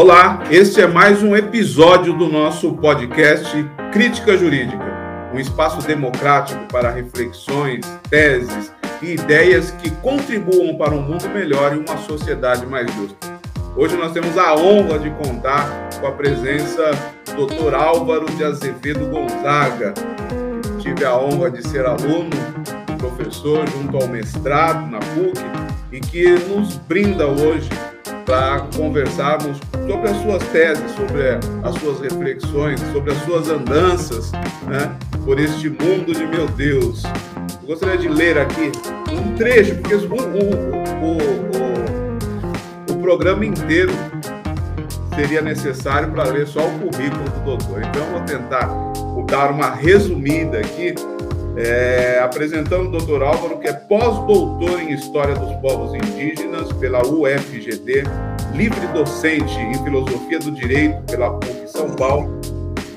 Olá, este é mais um episódio do nosso podcast Crítica Jurídica, um espaço democrático para reflexões, teses e ideias que contribuam para um mundo melhor e uma sociedade mais justa. Hoje nós temos a honra de contar com a presença do Dr. Álvaro de Azevedo Gonzaga. Tive a honra de ser aluno, professor junto ao mestrado na PUC e que nos brinda hoje para conversarmos sobre as suas teses, sobre as suas reflexões, sobre as suas andanças né, por este mundo de meu Deus. Eu gostaria de ler aqui um trecho, porque o, o, o, o programa inteiro seria necessário para ler só o currículo do doutor. Então, eu vou tentar dar uma resumida aqui é, apresentando o doutor Álvaro, que é pós-doutor em História dos Povos Indígenas pela UFGD, livre docente em Filosofia do Direito pela PUC São Paulo,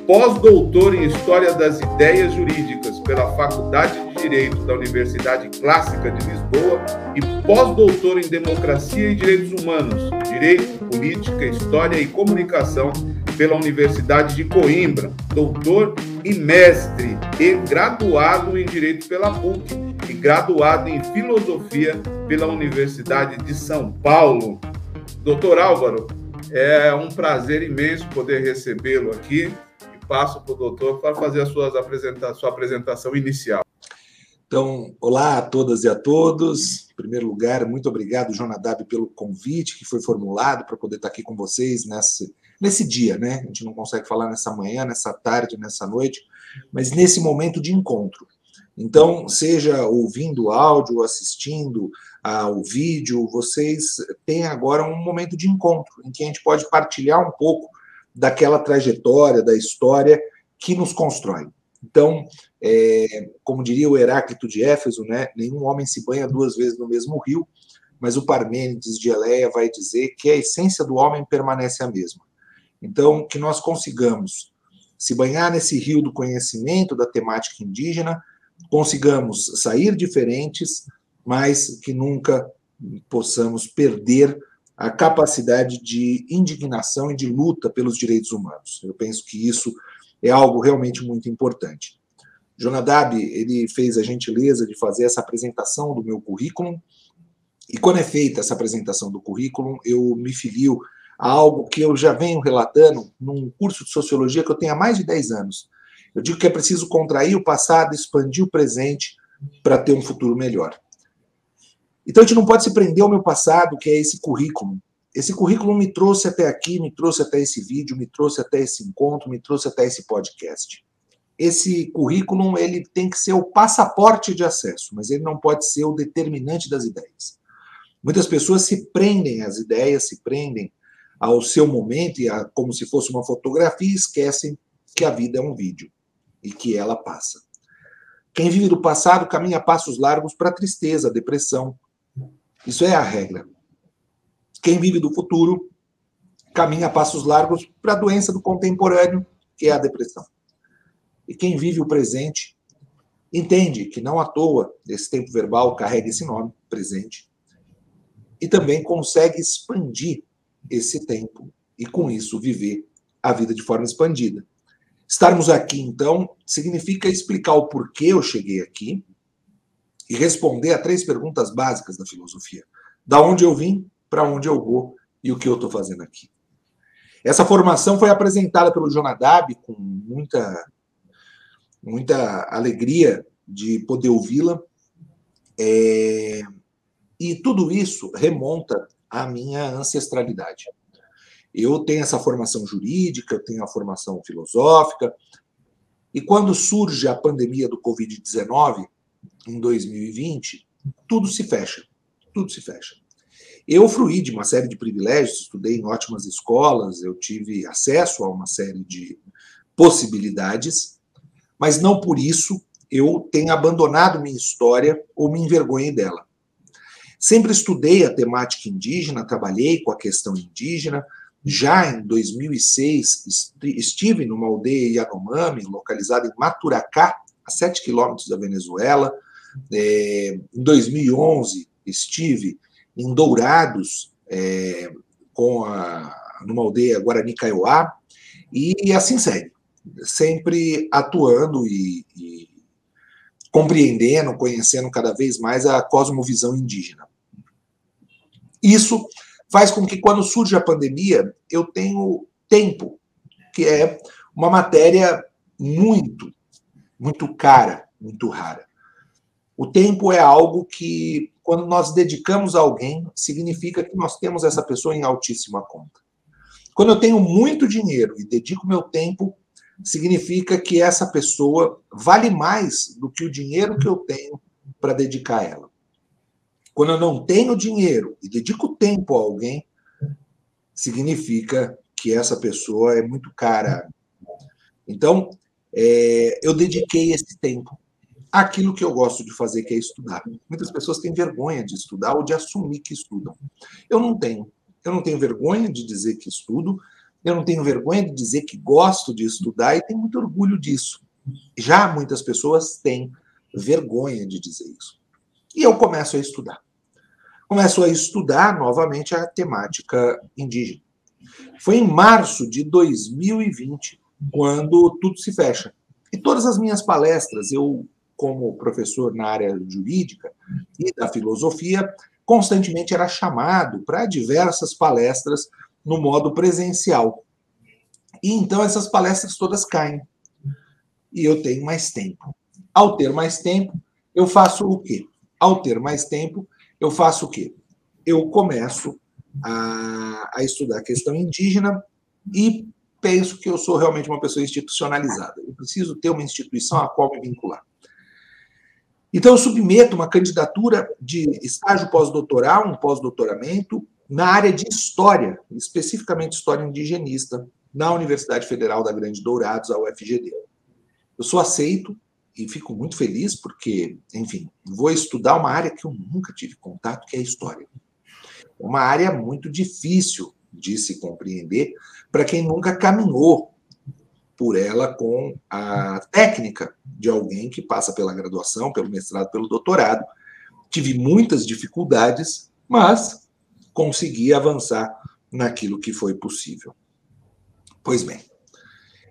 pós-doutor em História das Ideias Jurídicas pela Faculdade de Direito da Universidade Clássica de Lisboa e pós-doutor em Democracia e Direitos Humanos, Direito, Política, História e Comunicação pela Universidade de Coimbra, doutor e mestre e graduado em Direito pela PUC e graduado em Filosofia pela Universidade de São Paulo. Doutor Álvaro, é um prazer imenso poder recebê-lo aqui e passo para o doutor para fazer a suas apresenta sua apresentação inicial. Então, olá a todas e a todos. Em primeiro lugar, muito obrigado, Jonadab, pelo convite que foi formulado para poder estar aqui com vocês nesse, nesse dia, né? A gente não consegue falar nessa manhã, nessa tarde, nessa noite, mas nesse momento de encontro. Então, seja ouvindo áudio, assistindo ao vídeo, vocês têm agora um momento de encontro em que a gente pode partilhar um pouco daquela trajetória, da história que nos constrói. Então, é, como diria o Heráclito de Éfeso, né, nenhum homem se banha duas vezes no mesmo rio, mas o Parmênides de Eleia vai dizer que a essência do homem permanece a mesma. Então, que nós consigamos se banhar nesse rio do conhecimento da temática indígena, consigamos sair diferentes, mas que nunca possamos perder a capacidade de indignação e de luta pelos direitos humanos. Eu penso que isso é algo realmente muito importante. Jonadab, ele fez a gentileza de fazer essa apresentação do meu currículo, e quando é feita essa apresentação do currículo, eu me filio algo que eu já venho relatando num curso de sociologia que eu tenho há mais de 10 anos. Eu digo que é preciso contrair o passado, expandir o presente para ter um futuro melhor. Então a gente não pode se prender ao meu passado, que é esse currículo. Esse currículo me trouxe até aqui, me trouxe até esse vídeo, me trouxe até esse encontro, me trouxe até esse podcast. Esse currículo ele tem que ser o passaporte de acesso, mas ele não pode ser o determinante das ideias. Muitas pessoas se prendem às ideias, se prendem ao seu momento, e a, como se fosse uma fotografia, esquecem que a vida é um vídeo e que ela passa. Quem vive do passado caminha passos largos para a tristeza, a depressão. Isso é a regra. Quem vive do futuro caminha passos largos para a doença do contemporâneo, que é a depressão. E quem vive o presente entende que não à toa esse tempo verbal carrega esse nome, presente, e também consegue expandir esse tempo e, com isso, viver a vida de forma expandida. Estarmos aqui, então, significa explicar o porquê eu cheguei aqui e responder a três perguntas básicas da filosofia: da onde eu vim, para onde eu vou e o que eu estou fazendo aqui. Essa formação foi apresentada pelo Jonadab com muita, muita alegria de poder ouvi-la. É, e tudo isso remonta a minha ancestralidade. Eu tenho essa formação jurídica, eu tenho a formação filosófica, e quando surge a pandemia do Covid-19, em 2020, tudo se fecha. Tudo se fecha. Eu fruí de uma série de privilégios, estudei em ótimas escolas, eu tive acesso a uma série de possibilidades, mas não por isso eu tenho abandonado minha história ou me envergonhei dela. Sempre estudei a temática indígena, trabalhei com a questão indígena. Já em 2006, estive numa aldeia Yanomami, localizada em Maturacá, a 7 quilômetros da Venezuela. É, em 2011, estive em Dourados, é, com a numa aldeia Guarani Kaiowá, e assim segue, sempre atuando e, e compreendendo, conhecendo cada vez mais a cosmovisão indígena. Isso faz com que, quando surge a pandemia, eu tenho tempo, que é uma matéria muito, muito cara, muito rara. O tempo é algo que, quando nós dedicamos a alguém, significa que nós temos essa pessoa em altíssima conta. Quando eu tenho muito dinheiro e dedico meu tempo, significa que essa pessoa vale mais do que o dinheiro que eu tenho para dedicar a ela. Quando eu não tenho dinheiro e dedico tempo a alguém, significa que essa pessoa é muito cara. Então, é, eu dediquei esse tempo àquilo que eu gosto de fazer, que é estudar. Muitas pessoas têm vergonha de estudar ou de assumir que estudam. Eu não tenho. Eu não tenho vergonha de dizer que estudo, eu não tenho vergonha de dizer que gosto de estudar e tenho muito orgulho disso. Já muitas pessoas têm vergonha de dizer isso. E eu começo a estudar. Começo a estudar novamente a temática indígena. Foi em março de 2020 quando tudo se fecha. E todas as minhas palestras, eu, como professor na área jurídica e da filosofia, constantemente era chamado para diversas palestras no modo presencial. E então essas palestras todas caem. E eu tenho mais tempo. Ao ter mais tempo, eu faço o quê? Ao ter mais tempo, eu faço o quê? Eu começo a, a estudar a questão indígena e penso que eu sou realmente uma pessoa institucionalizada. Eu preciso ter uma instituição a qual me vincular. Então, eu submeto uma candidatura de estágio pós-doutoral, um pós-doutoramento, na área de história, especificamente história indigenista, na Universidade Federal da Grande Dourados, a UFGD. Eu sou aceito e fico muito feliz porque, enfim, vou estudar uma área que eu nunca tive contato, que é a história. Uma área muito difícil de se compreender para quem nunca caminhou por ela com a técnica de alguém que passa pela graduação, pelo mestrado, pelo doutorado. Tive muitas dificuldades, mas conseguir avançar naquilo que foi possível. Pois bem.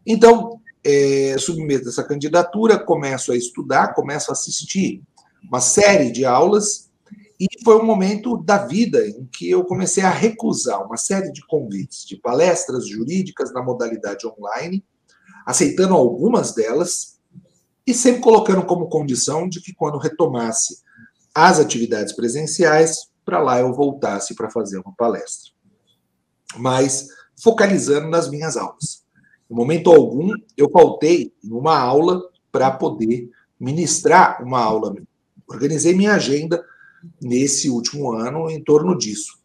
Então, é, submeto essa candidatura, começo a estudar, começo a assistir uma série de aulas, e foi um momento da vida em que eu comecei a recusar uma série de convites de palestras jurídicas na modalidade online, aceitando algumas delas, e sempre colocando como condição de que, quando retomasse as atividades presenciais, para lá eu voltasse para fazer uma palestra. Mas focalizando nas minhas aulas. Em momento algum, eu faltei em uma aula para poder ministrar uma aula. Organizei minha agenda nesse último ano em torno disso.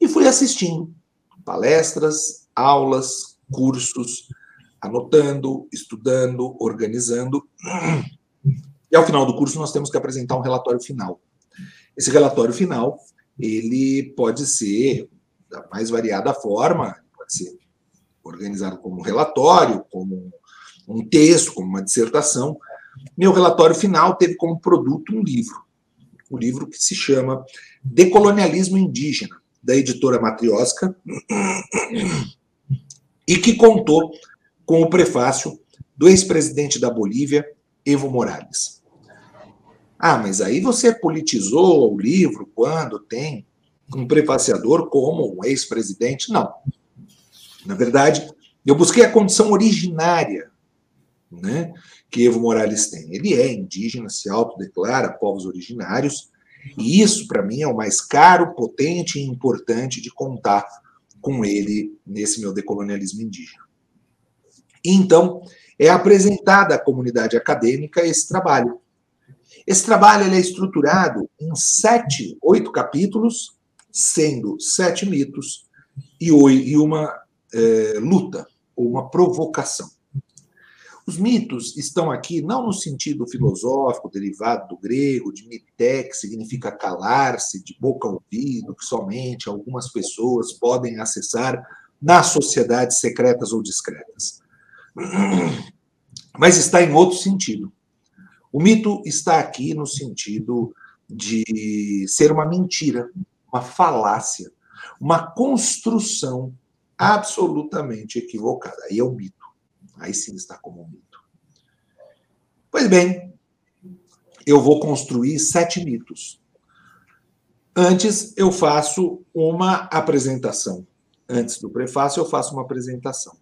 E fui assistindo palestras, aulas, cursos, anotando, estudando, organizando. E ao final do curso nós temos que apresentar um relatório final. Esse relatório final, ele pode ser da mais variada forma, pode ser organizado como um relatório, como um texto, como uma dissertação. Meu relatório final teve como produto um livro, um livro que se chama Decolonialismo Indígena, da editora Matriosca, e que contou com o prefácio do ex-presidente da Bolívia, Evo Morales. Ah, mas aí você politizou o livro quando tem um prefaciador como um ex-presidente? Não. Na verdade, eu busquei a condição originária né, que Evo Morales tem. Ele é indígena, se autodeclara povos originários, e isso, para mim, é o mais caro, potente e importante de contar com ele nesse meu decolonialismo indígena. então, é apresentada à comunidade acadêmica esse trabalho. Esse trabalho é estruturado em sete, oito capítulos, sendo sete mitos e, e uma é, luta, ou uma provocação. Os mitos estão aqui não no sentido filosófico derivado do grego, de mité, que significa calar-se, de boca ouvido, que somente algumas pessoas podem acessar nas sociedades secretas ou discretas. Mas está em outro sentido. O mito está aqui no sentido de ser uma mentira, uma falácia, uma construção absolutamente equivocada. Aí é um mito. Aí sim está como um mito. Pois bem, eu vou construir sete mitos. Antes, eu faço uma apresentação. Antes do prefácio, eu faço uma apresentação.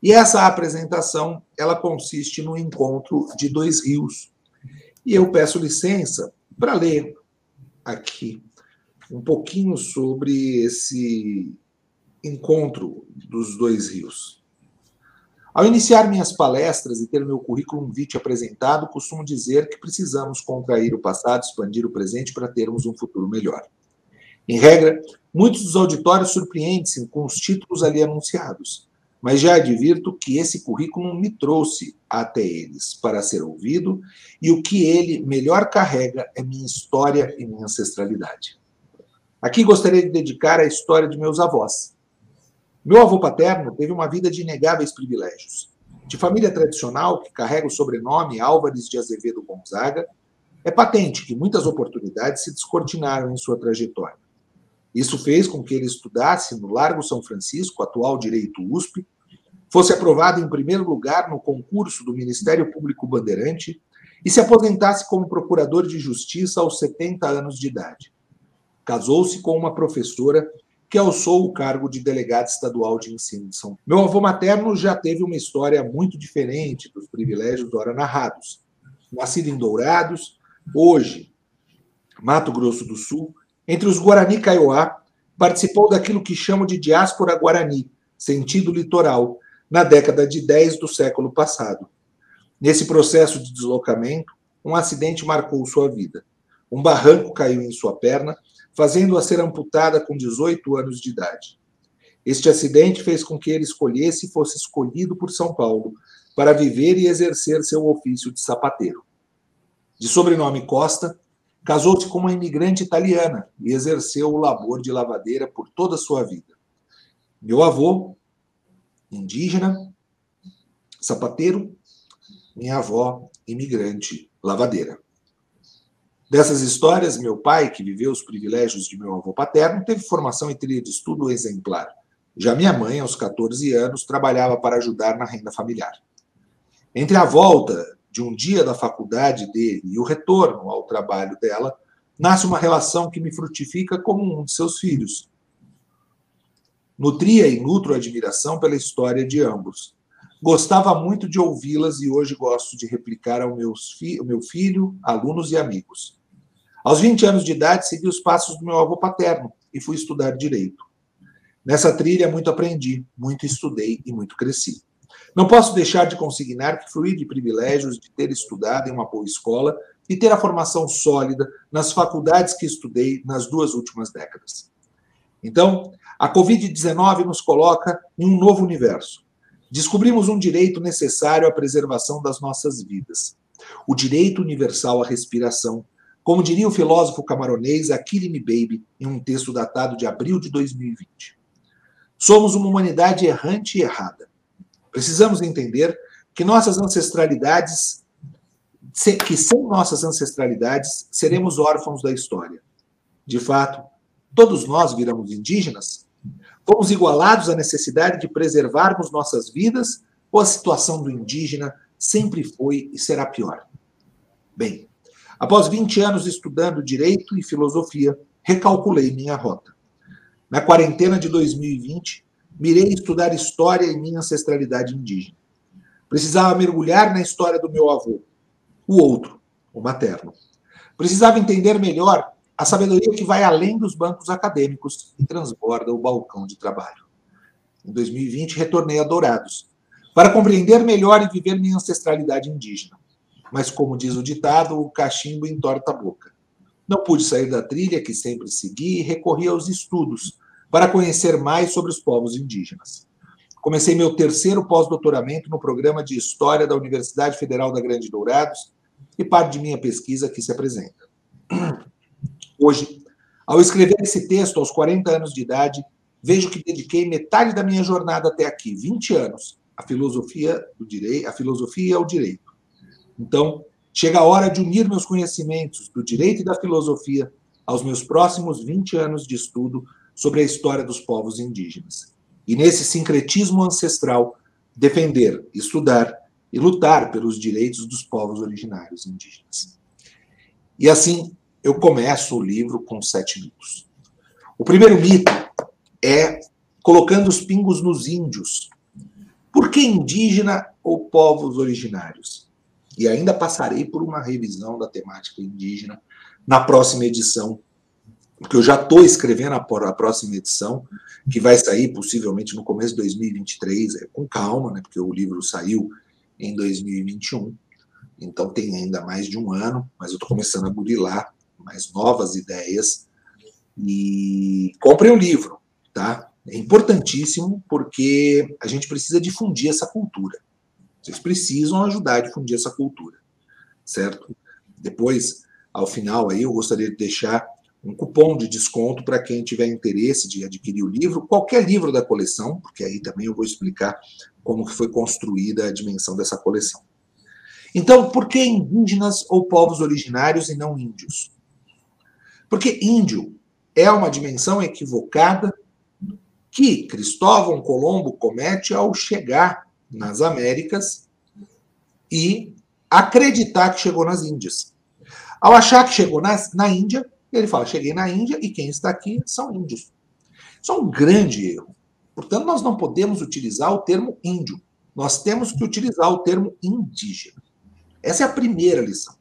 E essa apresentação, ela consiste no encontro de dois rios. E eu peço licença para ler aqui um pouquinho sobre esse encontro dos dois rios. Ao iniciar minhas palestras e ter meu currículo vitae apresentado, costumo dizer que precisamos contrair o passado, expandir o presente para termos um futuro melhor. Em regra, muitos dos auditórios surpreendem-se com os títulos ali anunciados, mas já advirto que esse currículo me trouxe até eles para ser ouvido e o que ele melhor carrega é minha história e minha ancestralidade. Aqui gostaria de dedicar a história de meus avós, meu avô paterno teve uma vida de inegáveis privilégios. De família tradicional, que carrega o sobrenome Álvares de Azevedo Gonzaga, é patente que muitas oportunidades se descortinaram em sua trajetória. Isso fez com que ele estudasse no Largo São Francisco, atual Direito USP, fosse aprovado em primeiro lugar no concurso do Ministério Público Bandeirante e se aposentasse como procurador de justiça aos 70 anos de idade. Casou-se com uma professora que alçou o cargo de delegado estadual de ensino de São Paulo. Meu avô materno já teve uma história muito diferente dos privilégios ora narrados. Nascido em Dourados, hoje, Mato Grosso do Sul, entre os Guarani Kaiowá, participou daquilo que chamo de diáspora guarani, sentido litoral, na década de 10 do século passado. Nesse processo de deslocamento, um acidente marcou sua vida. Um barranco caiu em sua perna fazendo-a ser amputada com 18 anos de idade. Este acidente fez com que ele escolhesse e fosse escolhido por São Paulo para viver e exercer seu ofício de sapateiro. De sobrenome Costa, casou-se com uma imigrante italiana e exerceu o labor de lavadeira por toda a sua vida. Meu avô, indígena, sapateiro, minha avó, imigrante, lavadeira. Dessas histórias, meu pai, que viveu os privilégios de meu avô paterno, teve formação e trilha de estudo exemplar. Já minha mãe, aos 14 anos, trabalhava para ajudar na renda familiar. Entre a volta de um dia da faculdade dele e o retorno ao trabalho dela, nasce uma relação que me frutifica como um de seus filhos. Nutria e nutro admiração pela história de ambos. Gostava muito de ouvi-las e hoje gosto de replicar ao, meus fi meu filho, alunos e amigos. Aos 20 anos de idade, segui os passos do meu avô paterno e fui estudar direito. Nessa trilha, muito aprendi, muito estudei e muito cresci. Não posso deixar de consignar que fui de privilégios de ter estudado em uma boa escola e ter a formação sólida nas faculdades que estudei nas duas últimas décadas. Então, a Covid-19 nos coloca em um novo universo Descobrimos um direito necessário à preservação das nossas vidas: o direito universal à respiração, como diria o filósofo camaronês Achille Baby em um texto datado de abril de 2020. Somos uma humanidade errante e errada. Precisamos entender que nossas ancestralidades, que sem nossas ancestralidades, seremos órfãos da história. De fato, todos nós viramos indígenas Fomos igualados à necessidade de preservarmos nossas vidas ou a situação do indígena sempre foi e será pior? Bem, após 20 anos estudando direito e filosofia, recalculei minha rota. Na quarentena de 2020, mirei estudar história e minha ancestralidade indígena. Precisava mergulhar na história do meu avô, o outro, o materno. Precisava entender melhor a sabedoria que vai além dos bancos acadêmicos e transborda o balcão de trabalho. Em 2020, retornei a Dourados, para compreender melhor e viver minha ancestralidade indígena. Mas, como diz o ditado, o cachimbo entorta a boca. Não pude sair da trilha que sempre segui e recorri aos estudos para conhecer mais sobre os povos indígenas. Comecei meu terceiro pós-doutoramento no programa de História da Universidade Federal da Grande Dourados e parte de minha pesquisa aqui se apresenta. Hoje, ao escrever esse texto aos 40 anos de idade, vejo que dediquei metade da minha jornada até aqui, 20 anos, à filosofia do direito, à filosofia e ao direito. Então, chega a hora de unir meus conhecimentos do direito e da filosofia aos meus próximos 20 anos de estudo sobre a história dos povos indígenas. e nesse sincretismo ancestral defender, estudar e lutar pelos direitos dos povos originários indígenas. E assim eu começo o livro com sete mitos. O primeiro mito é colocando os pingos nos índios. Por que indígena ou povos originários? E ainda passarei por uma revisão da temática indígena na próxima edição, porque eu já estou escrevendo a, próxima edição, que vai sair possivelmente no começo de 2023, é, com calma, né, porque o livro saiu em 2021, então tem ainda mais de um ano, mas eu estou começando a burilar mais novas ideias. E comprem o livro, tá? É importantíssimo porque a gente precisa difundir essa cultura. Vocês precisam ajudar a difundir essa cultura, certo? Depois, ao final aí, eu gostaria de deixar um cupom de desconto para quem tiver interesse de adquirir o livro, qualquer livro da coleção, porque aí também eu vou explicar como que foi construída a dimensão dessa coleção. Então, por que indígenas ou povos originários e não índios? Porque índio é uma dimensão equivocada que Cristóvão Colombo comete ao chegar nas Américas e acreditar que chegou nas Índias. Ao achar que chegou na, na Índia, ele fala: cheguei na Índia e quem está aqui são índios. Isso é um grande erro. Portanto, nós não podemos utilizar o termo índio. Nós temos que utilizar o termo indígena. Essa é a primeira lição.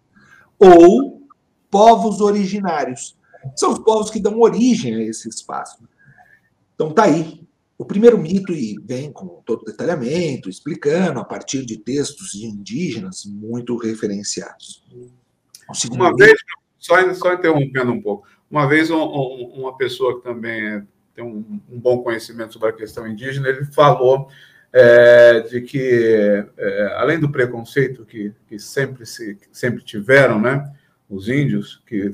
Ou povos originários. São os povos que dão origem a esse espaço. Então tá aí. O primeiro mito e vem com todo detalhamento, explicando a partir de textos indígenas muito referenciados. Uma mito, vez, só, só interrompendo um pouco, uma vez um, um, uma pessoa que também é, tem um, um, bom conhecimento sobre a questão indígena, ele falou é, de que, é, além do preconceito que, que sempre, se, sempre tiveram, né, os índios, que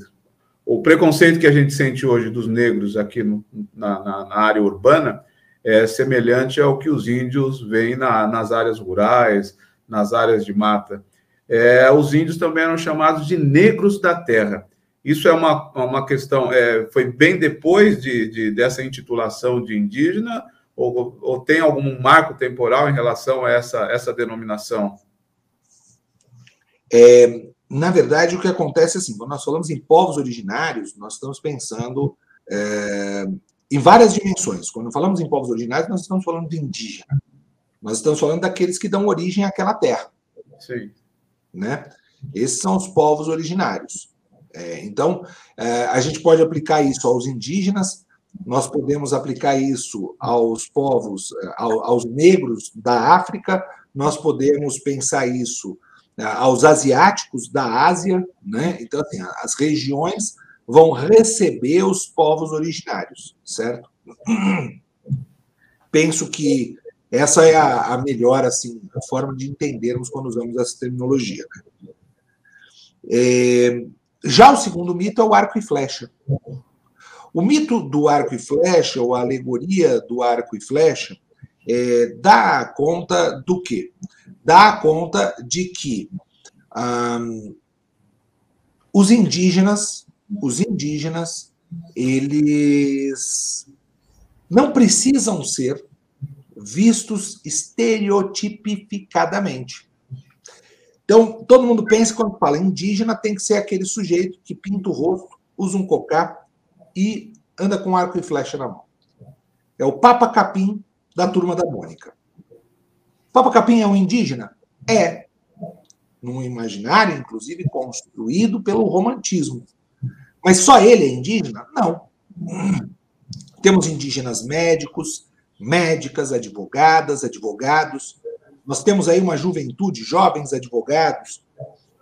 o preconceito que a gente sente hoje dos negros aqui no, na, na, na, área urbana é semelhante ao que os índios veem na, nas áreas rurais, nas áreas de mata. É, os índios também eram chamados de negros da terra. Isso é uma, uma questão, é, foi bem depois de, de, dessa intitulação de indígena, ou, ou, tem algum marco temporal em relação a essa, essa denominação? É, na verdade, o que acontece é assim, quando nós falamos em povos originários, nós estamos pensando é, em várias dimensões. Quando falamos em povos originários, nós estamos falando de indígena. Nós estamos falando daqueles que dão origem àquela terra. Sim. Né? Esses são os povos originários. É, então, é, a gente pode aplicar isso aos indígenas, nós podemos aplicar isso aos povos, é, aos negros da África, nós podemos pensar isso né, aos asiáticos da Ásia, né? Então, assim, as regiões vão receber os povos originários, certo? Penso que essa é a, a melhor assim a forma de entendermos quando usamos essa terminologia. Né? É, já o segundo mito é o arco e flecha. O mito do arco e flecha, ou a alegoria do arco e flecha, é, dá conta do quê? Dá conta de que os indígenas, os indígenas, eles não precisam ser vistos estereotipificadamente. Então, todo mundo pensa quando fala indígena tem que ser aquele sujeito que pinta o rosto, usa um cocá e anda com arco e flecha na mão. É o Papa Capim da turma da Mônica. Papa Capim é um indígena? É. Num imaginário, inclusive, construído pelo romantismo. Mas só ele é indígena? Não. Temos indígenas médicos, médicas, advogadas, advogados. Nós temos aí uma juventude, jovens advogados,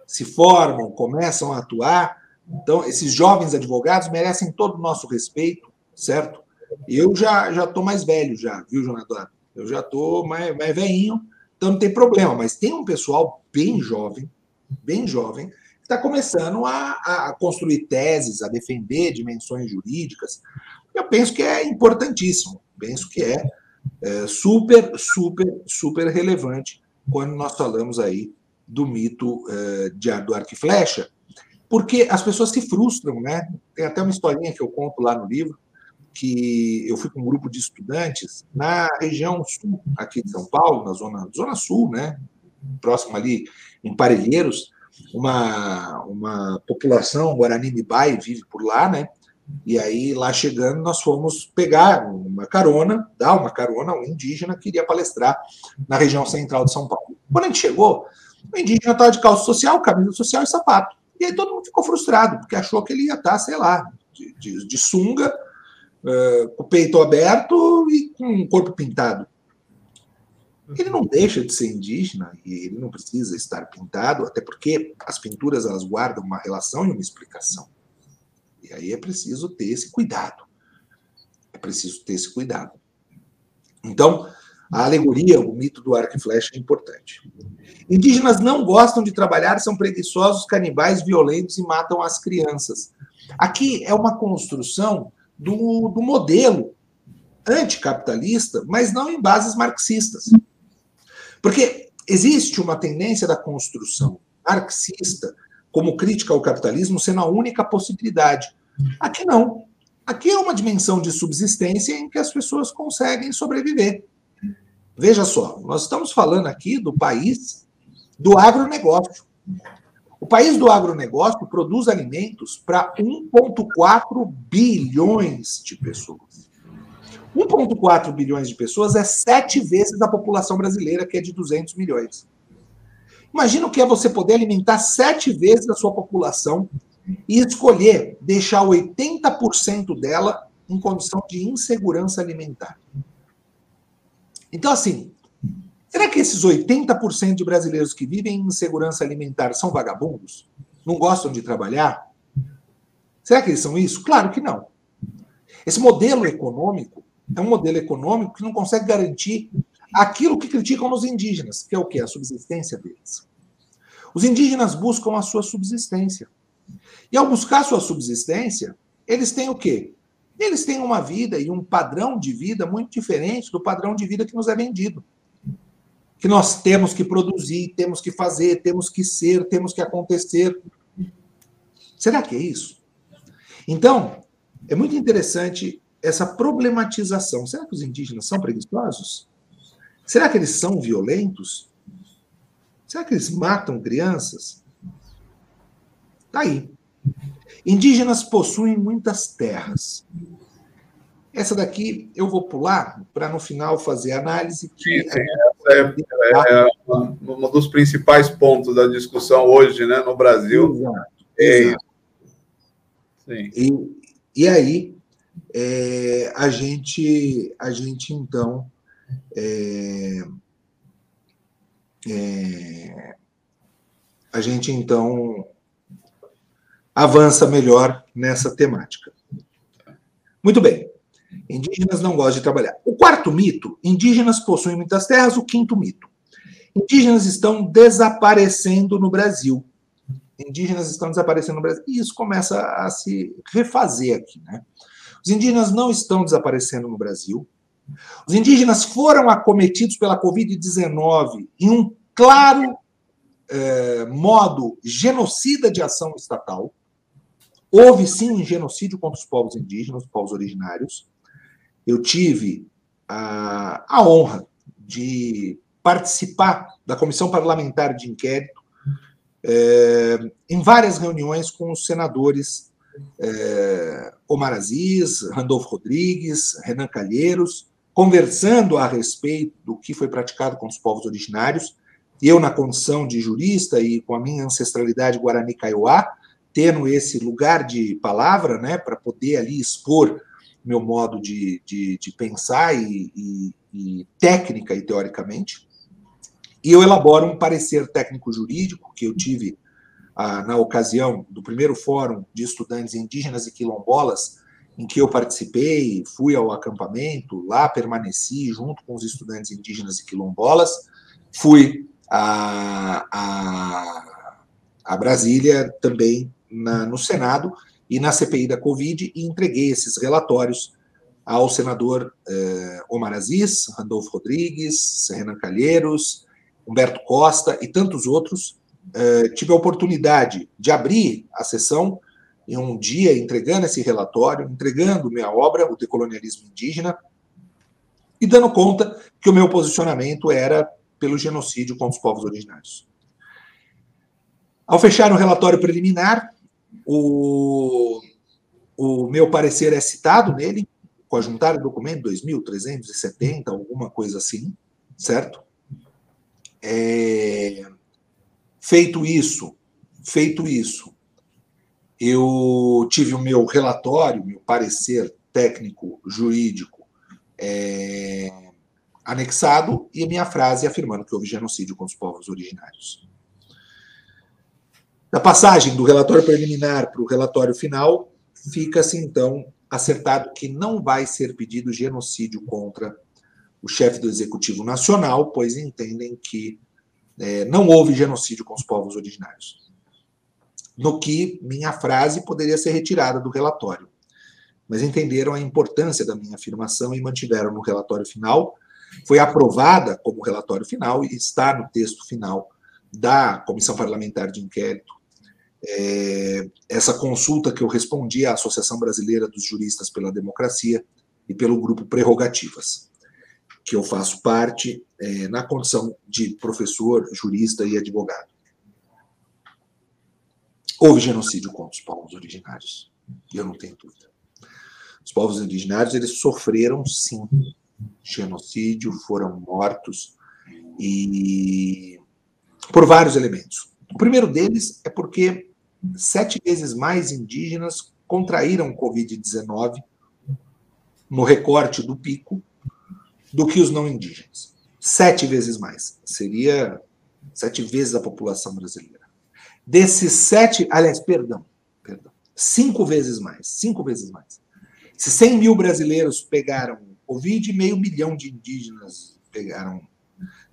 se formam, começam a atuar. Então, esses jovens advogados merecem todo o nosso respeito, certo? Eu já já estou mais velho, já, viu, Jonador? Eu já estou mais, mais velhinho, então não tem problema. Mas tem um pessoal bem jovem, bem jovem, está começando a, a construir teses, a defender dimensões jurídicas. Eu penso que é importantíssimo, penso que é, é super, super, super relevante quando nós falamos aí do mito é, de, do arco e flecha, porque as pessoas se frustram, né? Tem até uma historinha que eu conto lá no livro, que eu fui com um grupo de estudantes na região sul aqui de São Paulo, na zona, zona sul, né? Próximo ali em Parelheiros, uma, uma população Guarani-Mibai vive por lá, né? E aí, lá chegando, nós fomos pegar uma carona, dar uma carona um indígena que iria palestrar na região central de São Paulo. Quando a gente chegou, o indígena estava de calça social, camisa social e sapato. E aí todo mundo ficou frustrado, porque achou que ele ia estar, sei lá, de, de, de sunga, uh, com o peito aberto e com o corpo pintado. Ele não deixa de ser indígena e ele não precisa estar pintado, até porque as pinturas elas guardam uma relação e uma explicação. E aí é preciso ter esse cuidado. É preciso ter esse cuidado. Então, a alegoria, o mito do arco e flecha é importante. Indígenas não gostam de trabalhar, são preguiçosos, canibais, violentos e matam as crianças. Aqui é uma construção do, do modelo anticapitalista, mas não em bases marxistas. Porque existe uma tendência da construção marxista como crítica ao capitalismo sendo a única possibilidade. Aqui não. Aqui é uma dimensão de subsistência em que as pessoas conseguem sobreviver. Veja só, nós estamos falando aqui do país do agronegócio. O país do agronegócio produz alimentos para 1,4 bilhões de pessoas. 1,4 bilhões de pessoas é sete vezes a população brasileira, que é de 200 milhões. Imagina o que é você poder alimentar sete vezes a sua população e escolher deixar 80% dela em condição de insegurança alimentar. Então, assim, será que esses 80% de brasileiros que vivem em insegurança alimentar são vagabundos? Não gostam de trabalhar? Será que eles são isso? Claro que não. Esse modelo econômico é um modelo econômico que não consegue garantir aquilo que criticam nos indígenas, que é o que? A subsistência deles. Os indígenas buscam a sua subsistência. E ao buscar a sua subsistência, eles têm o quê? Eles têm uma vida e um padrão de vida muito diferente do padrão de vida que nos é vendido. Que nós temos que produzir, temos que fazer, temos que ser, temos que acontecer. Será que é isso? Então, é muito interessante essa problematização. Será que os indígenas são preguiçosos? Será que eles são violentos? Será que eles matam crianças? Está aí. Indígenas possuem muitas terras. Essa daqui eu vou pular para no final fazer análise. Que sim, sim. É, é, é, um dos principais pontos da discussão hoje né, no Brasil. Exato, é exato. Sim. E, e aí, é, a, gente, a gente então é, é, a gente então avança melhor nessa temática. Muito bem. Indígenas não gostam de trabalhar. O quarto mito: indígenas possuem muitas terras. O quinto mito: indígenas estão desaparecendo no Brasil. Indígenas estão desaparecendo no Brasil. E isso começa a se refazer aqui, né? Os indígenas não estão desaparecendo no Brasil. Os indígenas foram acometidos pela Covid-19 em um claro é, modo genocida de ação estatal. Houve sim um genocídio contra os povos indígenas, os povos originários. Eu tive a, a honra de participar da comissão parlamentar de inquérito é, em várias reuniões com os senadores é, Omar Aziz, Randolfo Rodrigues, Renan Calheiros, conversando a respeito do que foi praticado com os povos originários. Eu, na condição de jurista e com a minha ancestralidade guarani-kaiowá, tendo esse lugar de palavra, né, para poder ali expor meu modo de, de, de pensar e, e, e, técnica e teoricamente. E eu elaboro um parecer técnico-jurídico que eu tive ah, na ocasião do primeiro fórum de estudantes indígenas e quilombolas, em que eu participei, fui ao acampamento, lá permaneci junto com os estudantes indígenas e quilombolas, fui a, a, a Brasília também na, no Senado e na CPI da Covid e entreguei esses relatórios ao senador eh, Omar Aziz, Randolfo Rodrigues, Renan Calheiros, Humberto Costa e tantos outros. Eh, tive a oportunidade de abrir a sessão em um dia entregando esse relatório, entregando minha obra, O Decolonialismo Indígena, e dando conta que o meu posicionamento era pelo genocídio contra os povos originários. Ao fechar o relatório preliminar, o, o meu parecer é citado nele, conjuntário documento 2370, alguma coisa assim, certo? É, feito isso, feito isso, eu tive o meu relatório, meu parecer técnico jurídico é, anexado e a minha frase afirmando que houve genocídio contra os povos originários. Da passagem do relatório preliminar para o relatório final, fica-se então acertado que não vai ser pedido genocídio contra o chefe do Executivo Nacional, pois entendem que é, não houve genocídio com os povos originários. No que minha frase poderia ser retirada do relatório. Mas entenderam a importância da minha afirmação e mantiveram no relatório final. Foi aprovada como relatório final e está no texto final da Comissão Parlamentar de Inquérito é, essa consulta que eu respondi à Associação Brasileira dos Juristas pela Democracia e pelo grupo Prerrogativas, que eu faço parte é, na condição de professor, jurista e advogado. Houve genocídio contra os povos originários, eu não tenho dúvida. Os povos originários eles sofreram sim genocídio, foram mortos e por vários elementos. O primeiro deles é porque sete vezes mais indígenas contraíram Covid-19 no recorte do pico do que os não indígenas. Sete vezes mais. Seria sete vezes a população brasileira. Desses sete, aliás, perdão, perdão, cinco vezes mais, cinco vezes mais. Se 100 mil brasileiros pegaram Covid, meio milhão de indígenas pegaram.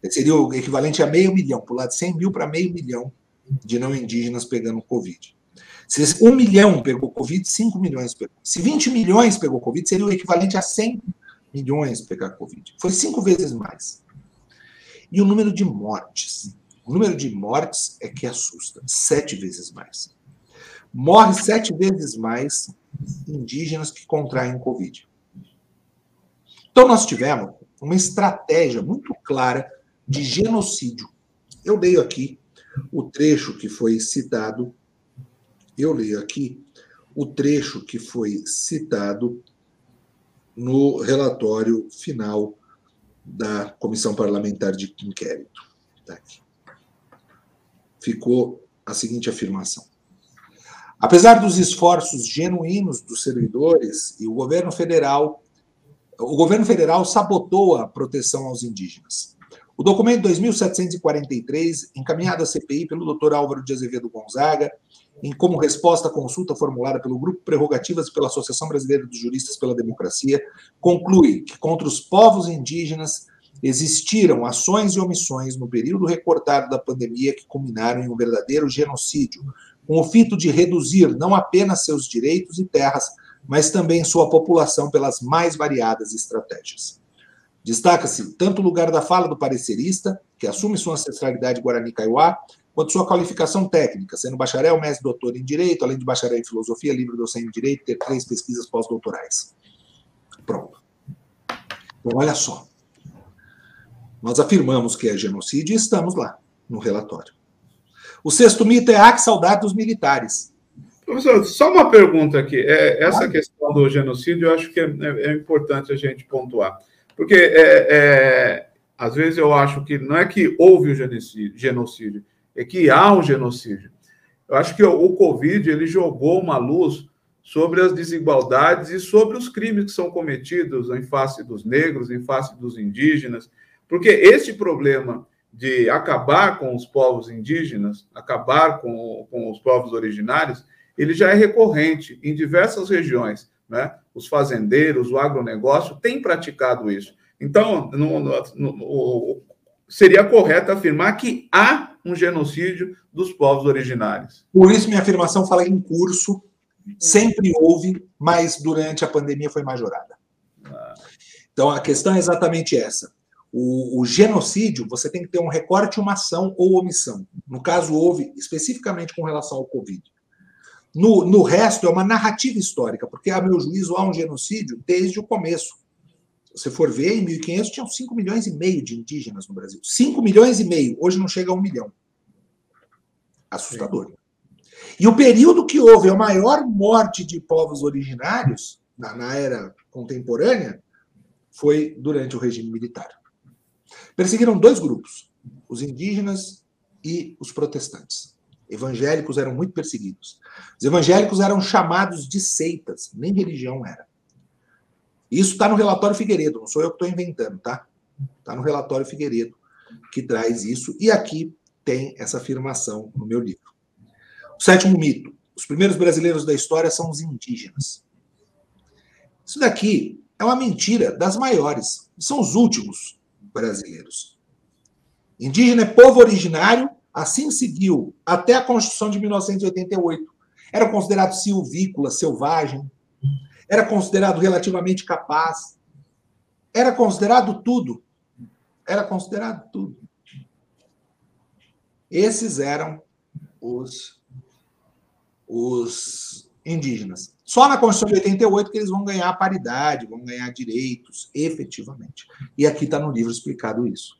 Seria o equivalente a meio milhão, pular de 100 mil para meio milhão de não indígenas pegando Covid. Se um milhão pegou Covid, 5 milhões pegou. Se 20 milhões pegou Covid, seria o equivalente a 100 milhões pegar Covid. Foi cinco vezes mais. E o número de mortes? O número de mortes é que assusta. Sete vezes mais. Morre sete vezes mais indígenas que contraem Covid. Então, nós tivemos uma estratégia muito clara de genocídio. Eu leio aqui o trecho que foi citado, eu leio aqui o trecho que foi citado no relatório final da Comissão Parlamentar de Inquérito. Tá. Ficou a seguinte afirmação. Apesar dos esforços genuínos dos servidores e o governo federal, o governo federal sabotou a proteção aos indígenas. O documento 2743, encaminhado à CPI pelo Dr. Álvaro de Azevedo Gonzaga, em como resposta à consulta formulada pelo Grupo Prerrogativas e pela Associação Brasileira dos Juristas pela Democracia, conclui que contra os povos indígenas existiram ações e omissões no período recortado da pandemia que culminaram em um verdadeiro genocídio, com o fito de reduzir não apenas seus direitos e terras, mas também sua população pelas mais variadas estratégias. Destaca-se tanto o lugar da fala do parecerista, que assume sua ancestralidade guarani-kaiowá, quanto sua qualificação técnica, sendo bacharel, mestre doutor em Direito, além de bacharel em Filosofia, livre docente em Direito, ter três pesquisas pós-doutorais. Pronto. Então, olha só. Nós afirmamos que é genocídio e estamos lá, no relatório. O sexto mito é a que saudade dos militares. Professor, só uma pergunta aqui. É, essa questão do genocídio, eu acho que é, é, é importante a gente pontuar. Porque é, é, às vezes eu acho que não é que houve o genocídio, genocídio, é que há um genocídio. Eu acho que o, Covid ele jogou uma luz sobre as desigualdades e sobre os crimes que são cometidos em face dos negros, em face dos indígenas, porque este problema de acabar com os povos indígenas, acabar com, com os povos originários, ele já é recorrente em diversas regiões né? Os fazendeiros, o agronegócio têm praticado isso. Então, no, no, no, seria correto afirmar que há um genocídio dos povos originários. Por isso, minha afirmação fala em curso, sempre houve, mas durante a pandemia foi majorada. Então, a questão é exatamente essa. O, o, genocídio, você tem que ter um recorte, uma ação ou omissão. No caso, houve especificamente com relação ao Covid. No, no resto, é uma narrativa histórica, porque, a meu juízo, há um genocídio desde o começo. Se você for ver, em 1500 tinham 5 milhões e meio de indígenas no Brasil. 5 milhões e meio. Hoje não chega a um milhão. Assustador. E o período que houve a maior morte de povos originários, na, na era contemporânea, foi durante o regime militar. Perseguiram dois grupos, os indígenas e os protestantes. Evangélicos eram muito perseguidos. Os evangélicos eram chamados de seitas, nem religião era. Isso está no relatório Figueiredo, não sou eu que estou inventando, tá? Está no relatório Figueiredo que traz isso, e aqui tem essa afirmação no meu livro. O sétimo mito: os primeiros brasileiros da história são os indígenas. Isso daqui é uma mentira das maiores. São os últimos brasileiros. Indígena é povo originário Assim seguiu até a Constituição de 1988. Era considerado silvícola, selvagem. Era considerado relativamente capaz. Era considerado tudo. Era considerado tudo. Esses eram os, os indígenas. Só na Constituição de 88 que eles vão ganhar paridade, vão ganhar direitos, efetivamente. E aqui está no livro explicado isso.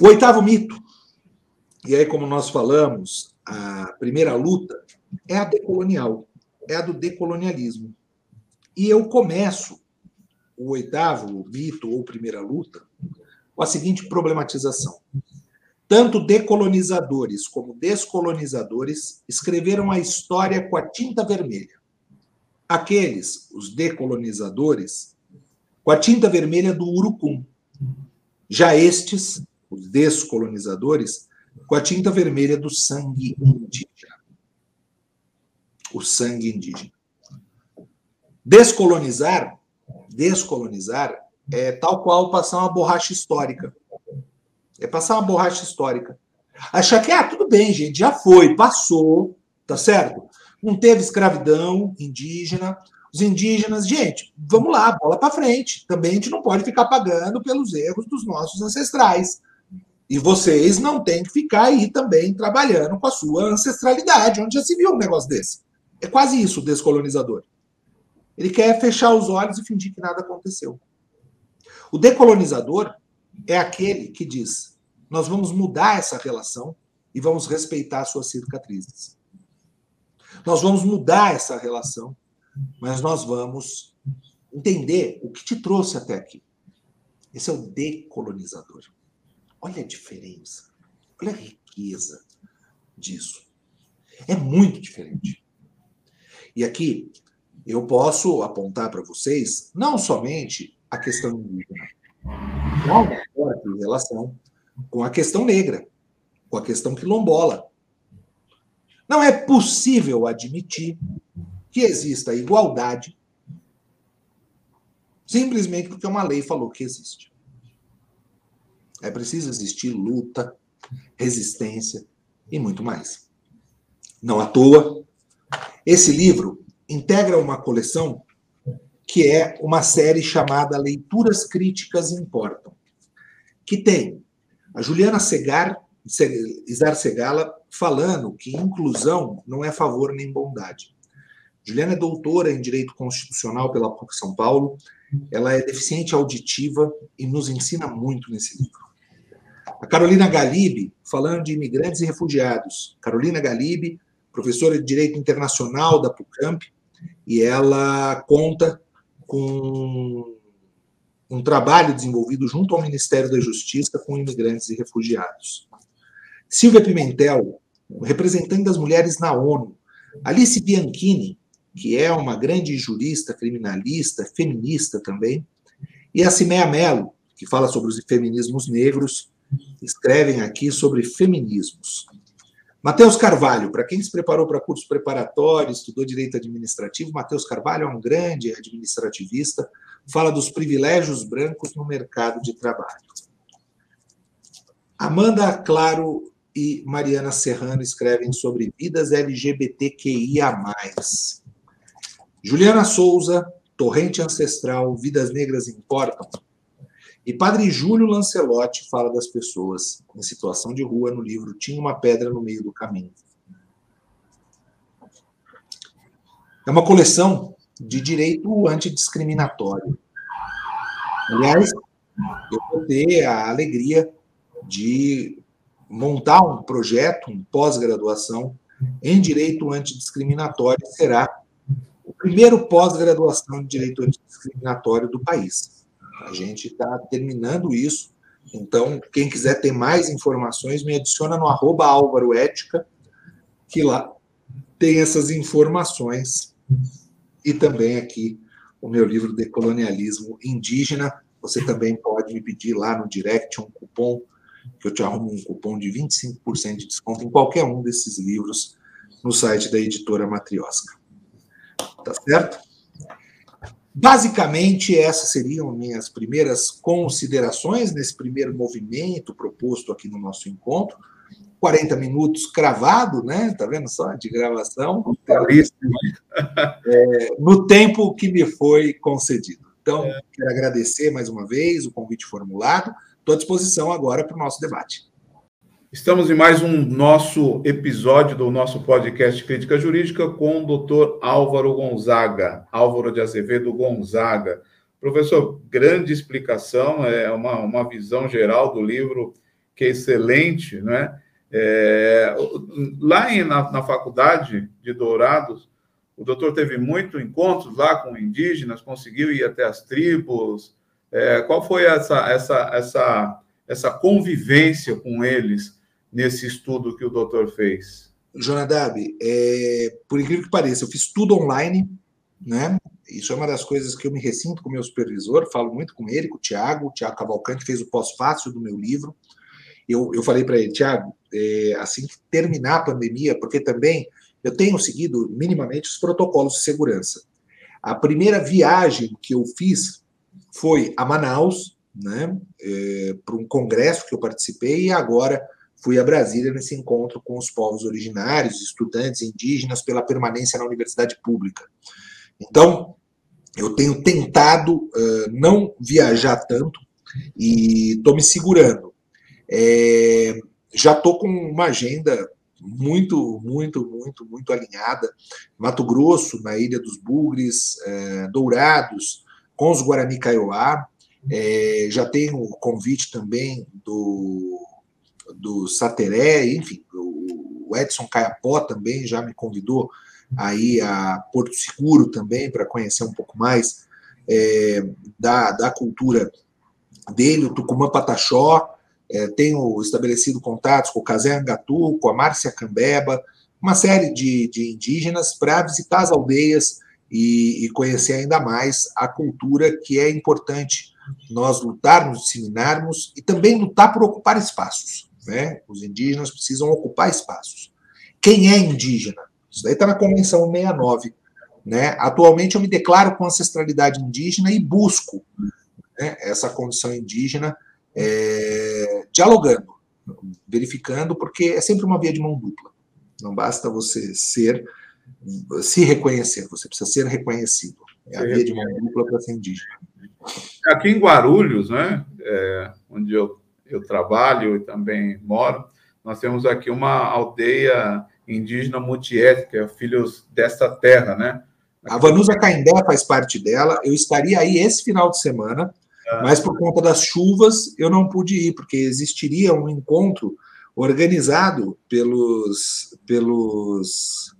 O oitavo mito e aí, como nós falamos, a primeira luta é a decolonial, é a do decolonialismo. E eu começo o oitavo mito ou primeira luta com a seguinte problematização. Tanto decolonizadores como descolonizadores escreveram a história com a tinta vermelha. Aqueles, os decolonizadores, com a tinta vermelha do urucum. Já estes, os descolonizadores, com a tinta vermelha do sangue indígena. O sangue indígena. Descolonizar, descolonizar é tal qual passar uma borracha histórica. É passar uma borracha histórica. Achar que, ah, tudo bem, gente, já foi, passou, tá certo? Não teve escravidão indígena. Os indígenas, gente, vamos lá, bola para frente. Também a gente não pode ficar pagando pelos erros dos nossos ancestrais. E vocês não têm que ficar aí também trabalhando com a sua ancestralidade, onde já se viu um negócio desse. É quase isso o descolonizador. Ele quer fechar os olhos e fingir que nada aconteceu. O decolonizador é aquele que diz: nós vamos mudar essa relação e vamos respeitar suas cicatrizes. Nós vamos mudar essa relação, mas nós vamos entender o que te trouxe até aqui. Esse é o decolonizador. Olha a diferença, olha a riqueza disso. É muito diferente. E aqui eu posso apontar para vocês não somente a questão indígena, há uma forte relação com a questão negra, com a questão quilombola. Não é possível admitir que exista igualdade simplesmente porque uma lei falou que existe. É preciso existir luta, resistência e muito mais. Não à toa, esse livro integra uma coleção que é uma série chamada Leituras Críticas Importam, que tem a Juliana Segar, Isar Segala, falando que inclusão não é favor nem bondade. Juliana é doutora em Direito Constitucional pela PUC São Paulo, ela é deficiente auditiva e nos ensina muito nesse livro. A Carolina Galibe, falando de imigrantes e refugiados. Carolina Galibe, professora de Direito Internacional da PUCAMP, e ela conta com um trabalho desenvolvido junto ao Ministério da Justiça com imigrantes e refugiados. Silvia Pimentel, representante das mulheres na ONU. Alice Bianchini, que é uma grande jurista, criminalista, feminista também. E a Cimea Mello, que fala sobre os feminismos negros escrevem aqui sobre feminismos. Mateus Carvalho, para quem se preparou para curso preparatório, estudou direito administrativo, Mateus Carvalho é um grande administrativista, fala dos privilégios brancos no mercado de trabalho. Amanda Claro e Mariana Serrano escrevem sobre vidas LGBTQIA. Juliana Souza, Torrente Ancestral, Vidas Negras Importam, e Padre Júlio Lancelotti fala das pessoas em situação de rua no livro Tinha uma Pedra no Meio do Caminho. É uma coleção de direito antidiscriminatório. Aliás, eu vou ter a alegria de montar um projeto, um pós-graduação em direito antidiscriminatório, será o primeiro pós-graduação de direito antidiscriminatório do país. A gente está terminando isso, então, quem quiser ter mais informações, me adiciona no arroba Álvaro Ética, que lá tem essas informações. E também aqui o meu livro Decolonialismo Indígena. Você também pode me pedir lá no direct um cupom, que eu te arrumo um cupom de 25% de desconto em qualquer um desses livros no site da editora Matriosca. Tá certo? Basicamente, essas seriam minhas primeiras considerações nesse primeiro movimento proposto aqui no nosso encontro. 40 minutos cravado, né? Tá vendo só? De gravação. É, no tempo que me foi concedido. Então, é. quero agradecer mais uma vez o convite formulado. Estou à disposição agora para o nosso debate. Estamos em mais um nosso episódio do nosso podcast Crítica Jurídica com o doutor Álvaro Gonzaga, Álvaro de Azevedo Gonzaga. Professor, grande explicação, é uma, uma visão geral do livro que é excelente, né? É, lá em, na, na faculdade de Dourados, o doutor teve muito encontros lá com indígenas, conseguiu ir até as tribos. É, qual foi essa, essa, essa, essa convivência com eles? Nesse estudo que o doutor fez? Jonadab, é, por incrível que pareça, eu fiz tudo online, né? Isso é uma das coisas que eu me ressinto com o meu supervisor, falo muito com ele, com o Tiago, o Tiago Cavalcante fez o pós-fácil do meu livro. Eu, eu falei para ele, Tiago, é, assim que terminar a pandemia, porque também eu tenho seguido minimamente os protocolos de segurança. A primeira viagem que eu fiz foi a Manaus, né, é, para um congresso que eu participei, e agora fui a Brasília nesse encontro com os povos originários, estudantes indígenas pela permanência na universidade pública. Então, eu tenho tentado uh, não viajar tanto e estou me segurando. É, já estou com uma agenda muito, muito, muito, muito alinhada. Mato Grosso, na Ilha dos Bugres, Dourados, com os Guarani Kaiowá. É, já tenho o convite também do do Sateré, enfim, o Edson Caiapó também já me convidou aí a Porto Seguro também para conhecer um pouco mais é, da, da cultura dele, o Tucumã Pataxó, é, tenho estabelecido contatos com o Casé Angatu, com a Márcia Cambeba, uma série de, de indígenas para visitar as aldeias e, e, conhecer ainda mais a cultura que é importante nós lutarmos, disseminarmos e também lutar por ocupar espaços. Né? Os indígenas precisam ocupar espaços. Quem é indígena? Isso daí está na Convenção 69. Né? Atualmente eu me declaro com ancestralidade indígena e busco né, essa condição indígena é, dialogando, verificando, porque é sempre uma via de mão dupla. Não basta você ser, se reconhecer, você precisa ser reconhecido. É a via de mão dupla para ser indígena. Aqui em Guarulhos, né, é, onde eu eu trabalho e também moro, nós temos aqui uma aldeia indígena multiétnica, filhos desta terra, né? A Vanusa Caindé faz parte dela. Eu estaria aí esse final de semana, ah. mas por conta das chuvas eu não pude ir, porque existiria um encontro organizado pelos pelos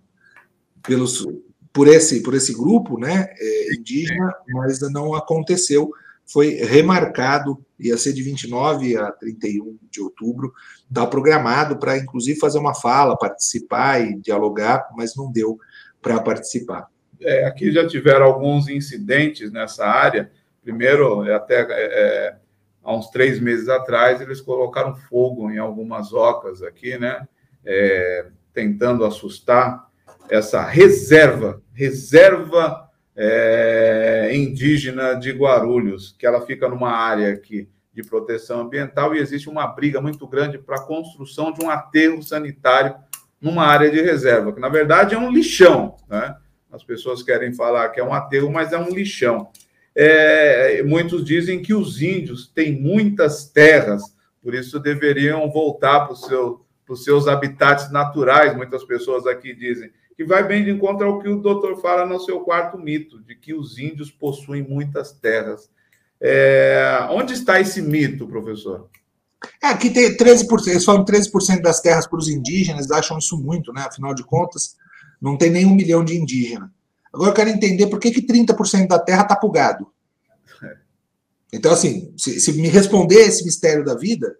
pelos por esse por esse grupo, né, é, indígena, mas não aconteceu foi remarcado, ia ser de 29 a 31 de outubro, está programado para, inclusive, fazer uma fala, participar e dialogar, mas não deu para participar. É, aqui já tiveram alguns incidentes nessa área. Primeiro, é até é, é, há uns três meses atrás, eles colocaram fogo em algumas ocas aqui, né? É, tentando assustar essa reserva, reserva é, indígena de Guarulhos, que ela fica numa área aqui de proteção ambiental e existe uma briga muito grande para a construção de um aterro sanitário numa área de reserva, que na verdade é um lixão, né? As pessoas querem falar que é um aterro, mas é um lixão. É, muitos dizem que os índios têm muitas terras, por isso deveriam voltar para seu, os seus habitats naturais. Muitas pessoas aqui dizem que vai bem de encontro ao que o doutor fala no seu quarto mito, de que os índios possuem muitas terras. É, onde está esse mito, professor? É, aqui tem 13%, eles falam 13% das terras para os indígenas, acham isso muito, né? Afinal de contas, não tem nem um milhão de indígenas. Agora eu quero entender por que, que 30% da terra está para o gado. Então, assim, se, se, me responder esse mistério da vida,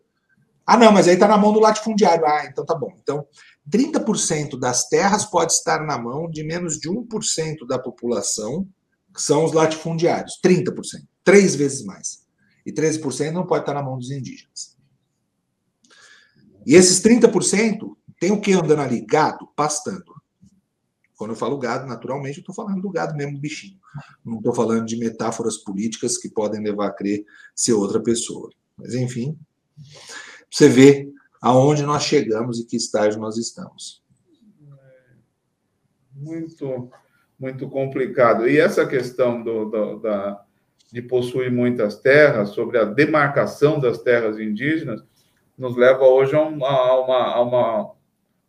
ah, não, mas aí está na mão do latifundiário. Ah, então tá bom. Então, 30% das terras pode estar na mão de menos de 1% da população, que são os latifundiários. 30%. Três vezes mais. E 13% não pode estar na mão dos indígenas. E esses 30% tem o que andando ali? Gado, pastando. Quando eu falo gado, naturalmente, eu estou falando do gado mesmo, bichinho. Não estou falando de metáforas políticas que podem levar a crer ser outra pessoa. Mas, enfim, você vê aonde nós chegamos e que estágio nós estamos. Muito, muito complicado. E essa questão do, do, da, de possuir muitas terras, sobre a demarcação das terras indígenas, nos leva hoje a, uma, a, uma, a uma,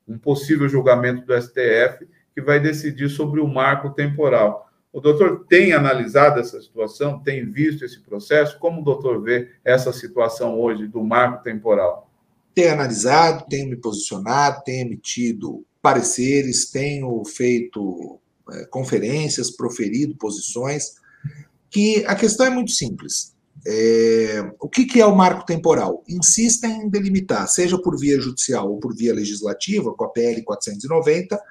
um possível julgamento do STF que vai decidir sobre o marco temporal. O doutor tem analisado essa situação, tem visto esse processo? Como o doutor vê essa situação hoje do marco temporal? Tenho analisado, tenho me posicionado, tenho emitido pareceres, tenho feito é, conferências, proferido posições, que a questão é muito simples. É, o que, que, é o marco temporal? Insistem em delimitar, seja por via judicial ou por via legislativa, com a PL 490,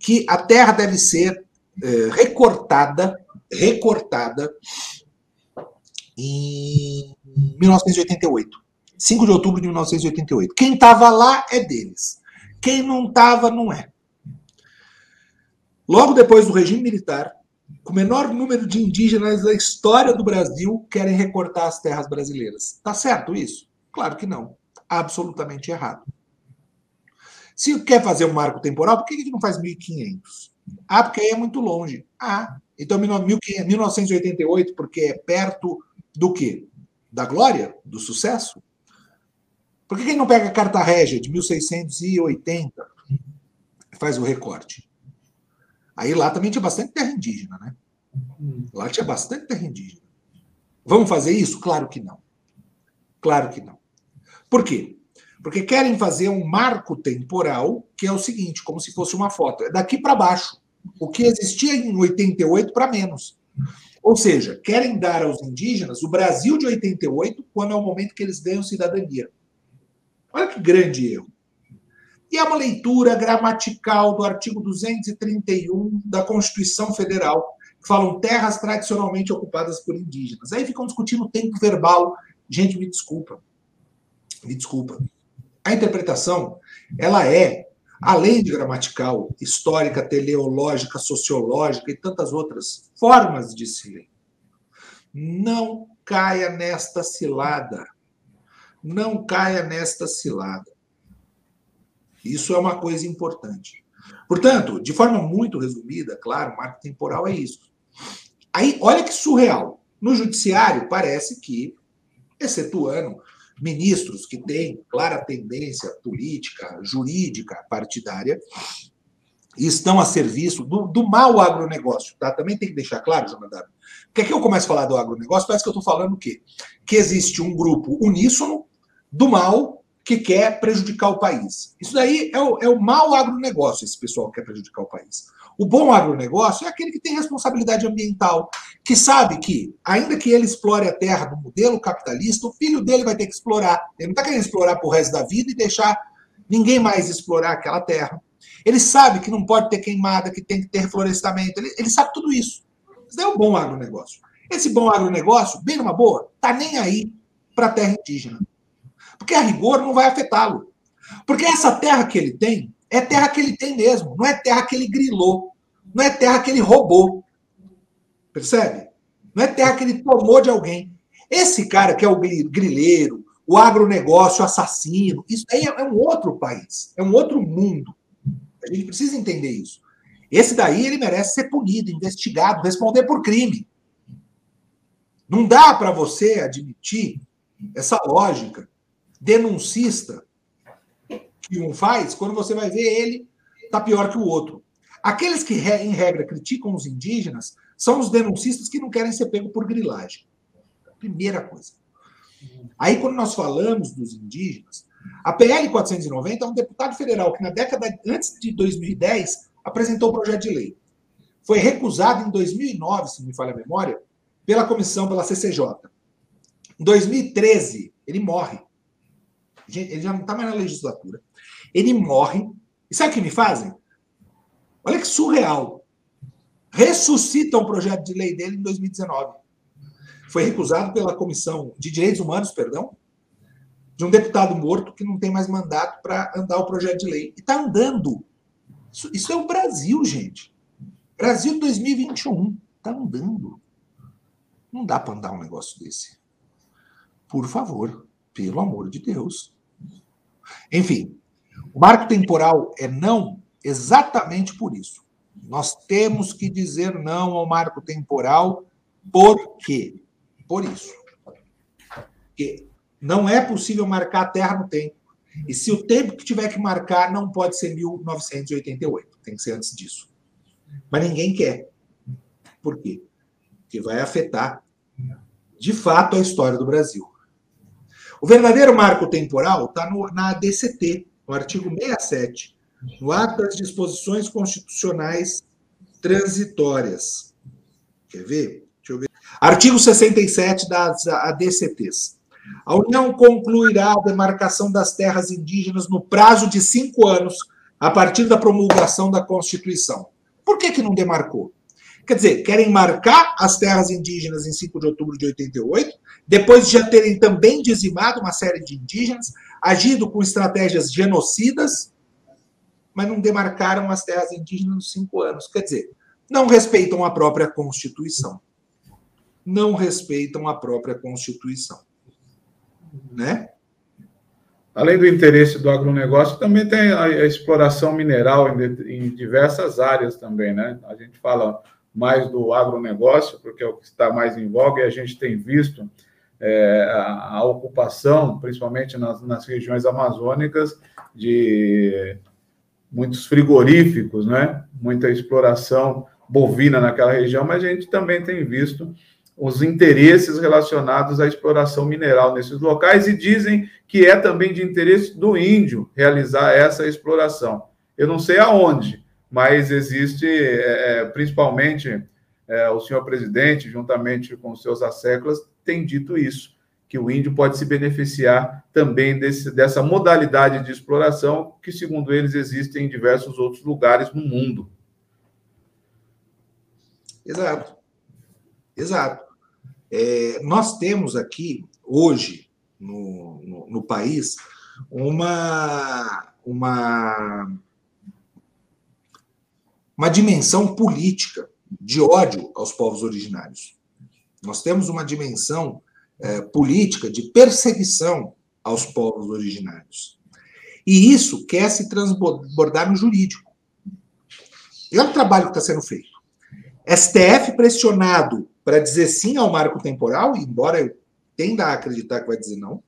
que a terra deve ser é, recortada, recortada em 1988. 5 de outubro de 1988. Quem estava lá é deles. Quem não estava, não é. Logo depois do regime militar, com o menor número de indígenas da história do Brasil querem recortar as terras brasileiras. Tá certo isso? Claro que não. Absolutamente errado. Se quer fazer um marco temporal, por que gente não faz 1500? Ah, porque aí é muito longe. Ah, então 1988, porque é perto do quê? Da glória? Do sucesso? Por que gente não pega a Carta Régia de 1680 e faz o recorte? Aí lá também tinha bastante terra indígena, né? Lá tinha bastante terra indígena. Vamos fazer isso? Claro que não. Claro que não. Por quê? Porque querem fazer um marco temporal que é o seguinte, como se fosse uma foto. É daqui para baixo. O que existia em 88 para menos. Ou seja, querem dar aos indígenas o Brasil de 88 quando é o momento que eles ganham cidadania. Olha que grande erro. E é uma leitura gramatical do artigo 231 da Constituição Federal, que falam terras tradicionalmente ocupadas por indígenas. Aí ficam discutindo o tempo verbal. Gente, me desculpa. Me desculpa. A interpretação, ela é, além de gramatical, histórica, teleológica, sociológica e tantas outras formas de se ler. Não caia nesta cilada. Não caia nesta cilada. Isso é uma coisa importante. Portanto, de forma muito resumida, claro, marco temporal é isso. Aí, olha que surreal. No judiciário, parece que, excetuando ministros que têm clara tendência política, jurídica, partidária, estão a serviço do, do mau agronegócio. Tá? Também tem que deixar claro, Jonathan. Porque aqui eu começo a falar do agronegócio, parece que eu estou falando o quê? Que existe um grupo uníssono do mal que quer prejudicar o país. Isso daí é o, é o mau agronegócio, esse pessoal que quer prejudicar o país. O bom agronegócio é aquele que tem responsabilidade ambiental, que sabe que, ainda que ele explore a terra no modelo capitalista, o filho dele vai ter que explorar. Ele não está querendo explorar para o resto da vida e deixar ninguém mais explorar aquela terra. Ele sabe que não pode ter queimada, que tem que ter reflorestamento. Ele, ele sabe tudo isso. Isso é o bom agronegócio. Esse bom agronegócio, bem numa boa, tá nem aí para a terra indígena. Porque a rigor não vai afetá-lo. Porque essa terra que ele tem é terra que ele tem mesmo, não é terra que ele grilou, não é terra que ele roubou. Percebe? Não é terra que ele tomou de alguém. Esse cara que é o grileiro, o agronegócio assassino, isso aí é um outro país, é um outro mundo. A gente precisa entender isso. Esse daí ele merece ser punido, investigado, responder por crime. Não dá para você admitir essa lógica denuncista que um faz, quando você vai ver ele, tá pior que o outro. Aqueles que, em regra, criticam os indígenas são os denuncistas que não querem ser pego por grilagem. Primeira coisa. Aí, quando nós falamos dos indígenas, a PL 490 é um deputado federal que, na década antes de 2010, apresentou o projeto de lei. Foi recusado em 2009, se não me falha a memória, pela comissão, pela CCJ. Em 2013, ele morre. Ele já não está mais na legislatura. Ele morre. E sabe o que me fazem? Olha que surreal. Ressuscitam o projeto de lei dele em 2019. Foi recusado pela Comissão de Direitos Humanos, perdão, de um deputado morto que não tem mais mandato para andar o projeto de lei. E está andando. Isso, isso, é o Brasil, gente. Brasil 2021. Está andando. Não dá para andar um negócio desse. Por favor, pelo amor de Deus. Enfim, o marco temporal é não exatamente por isso. Nós temos que dizer não ao marco temporal, por quê? Por isso. Porque não é possível marcar a Terra no tempo. E se o tempo que tiver que marcar não pode ser 1988, tem que ser antes disso. Mas ninguém quer. Por quê? Porque vai afetar, de fato, a história do Brasil. O verdadeiro marco temporal está na ADCT, no artigo 67, no ato das disposições constitucionais transitórias. Quer ver? Deixa eu ver. Artigo 67 das ADCTs. A União concluirá a demarcação das terras indígenas no prazo de cinco anos, a partir da promulgação da Constituição. Por que, que não demarcou? Quer dizer, querem marcar as terras indígenas em 5 de outubro de 88, depois de já terem também dizimado uma série de indígenas, agido com estratégias genocidas, mas não demarcaram as terras indígenas nos cinco anos. Quer dizer, não respeitam a própria Constituição. Não respeitam a própria Constituição né? Além do interesse do agronegócio, também tem a, exploração mineral em, diversas áreas também, né? A gente fala mais do agronegócio, porque é o que está mais em voga, e a gente tem visto é, a, ocupação, principalmente nas, nas regiões amazônicas, de muitos frigoríficos, né? Muita exploração bovina naquela região, mas a gente também tem visto os interesses relacionados à exploração mineral nesses locais e dizem que é também de interesse do índio realizar essa exploração. Eu não sei aonde, mas existe, é, é principalmente, é, o senhor presidente, juntamente com seus asseclas, tem dito isso, que o índio pode se beneficiar também desse, dessa modalidade de exploração que, segundo eles, existe em diversos outros lugares no mundo. Exato. Exato. É, nós temos aqui, hoje, no, no, no país, uma, uma, uma dimensão política de ódio aos povos originários. Nós temos uma dimensão é, política de perseguição aos povos originários. E isso quer se transbordar no jurídico. E olha o trabalho que está sendo feito. STF pressionado para dizer sim ao marco temporal, embora eu tenda a acreditar que vai dizer não.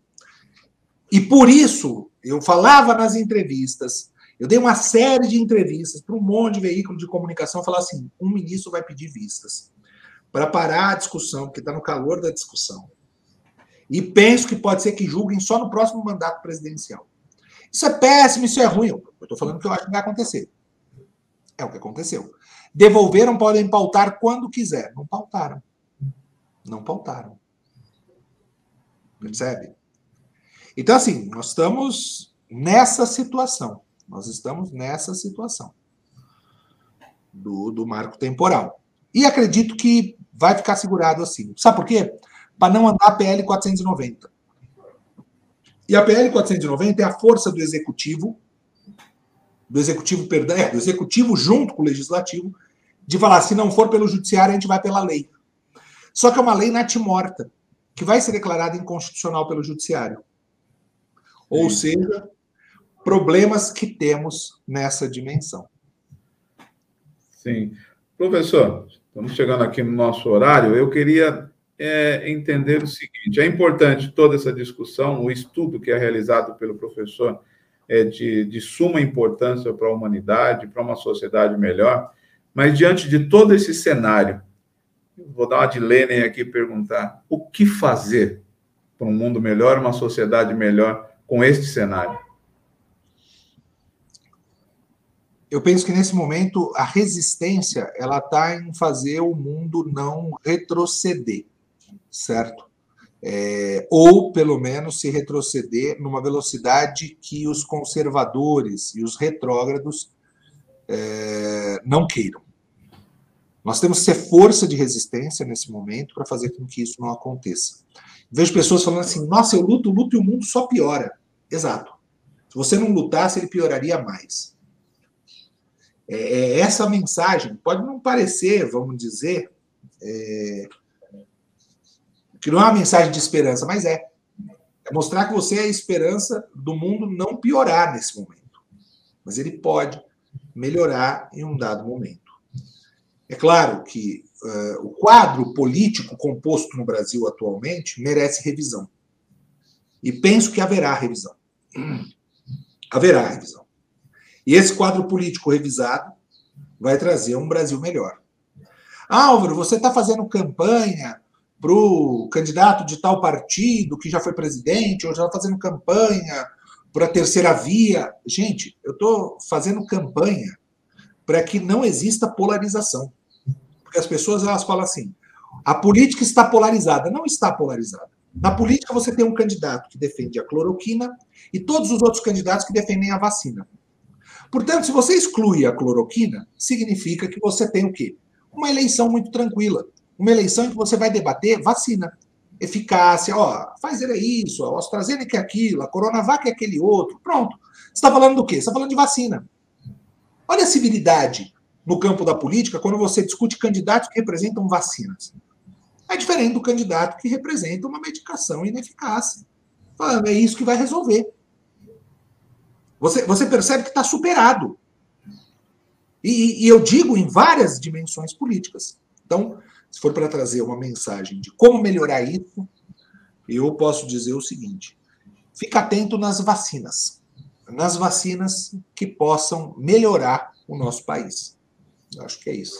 E por isso, eu falava nas entrevistas, eu dei uma série de entrevistas para um monte de veículo de comunicação, falar assim: um ministro vai pedir vistas para parar a discussão, porque está no calor da discussão. E penso que pode ser que julguem só no próximo mandato presidencial. Isso é péssimo, isso é ruim. Eu estou falando que eu acho que vai acontecer. É o que aconteceu. Devolveram, podem pautar quando quiser. Não pautaram não pautaram. Percebe? Então, assim, nós estamos nessa situação. Nós estamos nessa situação do, do marco temporal. E acredito que vai ficar segurado assim. Sabe por quê? Para não andar a PL 490. E a PL 490 é a força do executivo, do executivo, perdão, é, do executivo junto com o legislativo, de falar, se não for pelo judiciário, a gente vai pela lei. Só que é uma lei natimorta, que vai ser declarada inconstitucional pelo judiciário. Ou Sim. seja, problemas que temos nessa dimensão. Sim. Professor, estamos chegando aqui no nosso horário. Eu queria é, entender o seguinte: é importante toda essa discussão, o estudo que é realizado pelo professor é de, de suma importância para a humanidade, para uma sociedade melhor. Mas diante de todo esse cenário, vou dar uma de Lenin aqui perguntar: o que fazer para um mundo melhor, uma sociedade melhor com este cenário? Eu penso que nesse momento a resistência ela está em fazer o mundo não retroceder, certo? É, ou pelo menos se retroceder numa velocidade que os conservadores e os retrógrados é, não queiram. Nós temos que ser força de resistência nesse momento para fazer com que isso não aconteça. Vejo pessoas falando assim: nossa, eu luto, luto e o mundo só piora. Exato. Se você não lutasse, ele pioraria mais. É, é essa mensagem pode não parecer, vamos dizer, é, que não é uma mensagem de esperança, mas é. É mostrar que você é a esperança do mundo não piorar nesse momento. Mas ele pode melhorar em um dado momento. É claro que uh, o quadro político composto no Brasil atualmente merece revisão. E penso que haverá revisão. Haverá revisão. E esse quadro político revisado vai trazer um Brasil melhor. Álvaro, você está fazendo campanha para o candidato de tal partido que já foi presidente, ou já está fazendo campanha para a terceira via. Gente, eu estou fazendo campanha para que não exista polarização. Porque as pessoas elas falam assim: a política está polarizada. Não está polarizada. Na política, você tem um candidato que defende a cloroquina e todos os outros candidatos que defendem a vacina. Portanto, se você exclui a cloroquina, significa que você tem o quê? Uma eleição muito tranquila. Uma eleição em que você vai debater vacina, eficácia, ó, Pfizer é isso, a AstraZeneca é aquilo, a Coronavac é aquele outro. Pronto. Você está falando do quê? Você está falando de vacina. Olha a civilidade no campo da política quando você discute candidatos que representam vacinas. É diferente do candidato que representa uma medicação ineficaz. Falando, é isso que vai resolver. Você, você percebe que está superado. E, e, eu digo em várias dimensões políticas. Então, se for para trazer uma mensagem de como melhorar isso, eu posso dizer o seguinte: fica atento nas vacinas. Nas vacinas que possam melhorar o nosso país. Eu acho que é isso.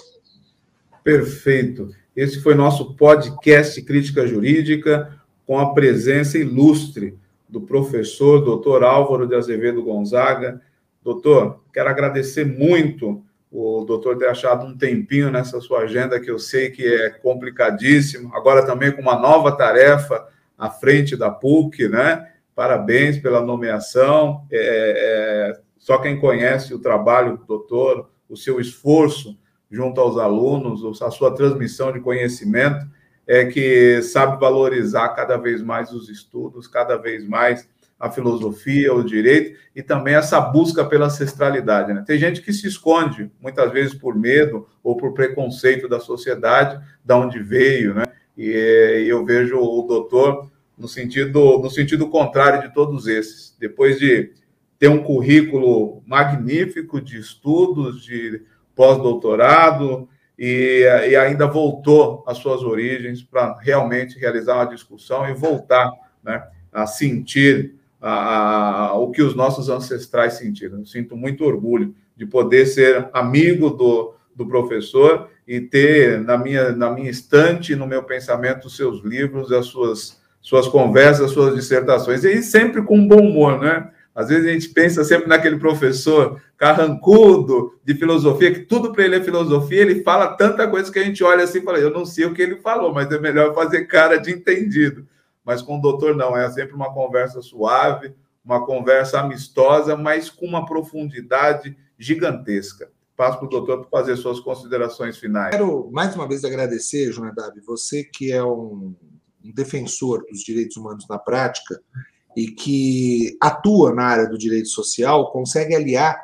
Perfeito. Esse foi nosso podcast Crítica Jurídica, com a presença ilustre do professor doutor Álvaro de Azevedo Gonzaga. Doutor, quero agradecer muito o doutor ter achado um tempinho nessa sua agenda, que eu sei que é complicadíssimo, agora também com uma nova tarefa à frente da PUC, né? Parabéns pela nomeação. É, é, só quem conhece o trabalho do doutor, o seu esforço junto aos alunos, a sua transmissão de conhecimento, é que sabe valorizar cada vez mais os estudos, cada vez mais a filosofia, o direito e também essa busca pela ancestralidade. Né? Tem gente que se esconde, muitas vezes por medo ou por preconceito da sociedade, da onde veio, né? E eu vejo o doutor no sentido, no sentido contrário de todos esses. Depois de ter um currículo magnífico de estudos, de pós-doutorado, e, e, ainda voltou às suas origens para realmente realizar uma discussão e voltar né, a sentir a, a, o que os nossos ancestrais sentiram. Eu sinto muito orgulho de poder ser amigo do, do professor e ter na minha, na minha estante, no meu pensamento, os seus livros, as suas, suas conversas, as suas dissertações, e sempre com bom humor, né? Às vezes a gente pensa sempre naquele professor carrancudo de filosofia, que tudo para ele é filosofia, ele fala tanta coisa que a gente olha assim e fala, eu não sei o que ele falou, mas é melhor fazer cara de entendido. Mas com o doutor não, é sempre uma conversa suave, uma conversa amistosa, mas com uma profundidade gigantesca. Passo para o doutor para fazer suas considerações finais. Quero mais uma vez agradecer, Jonadab, você que é um defensor dos direitos humanos na prática e que atua na área do direito social consegue aliar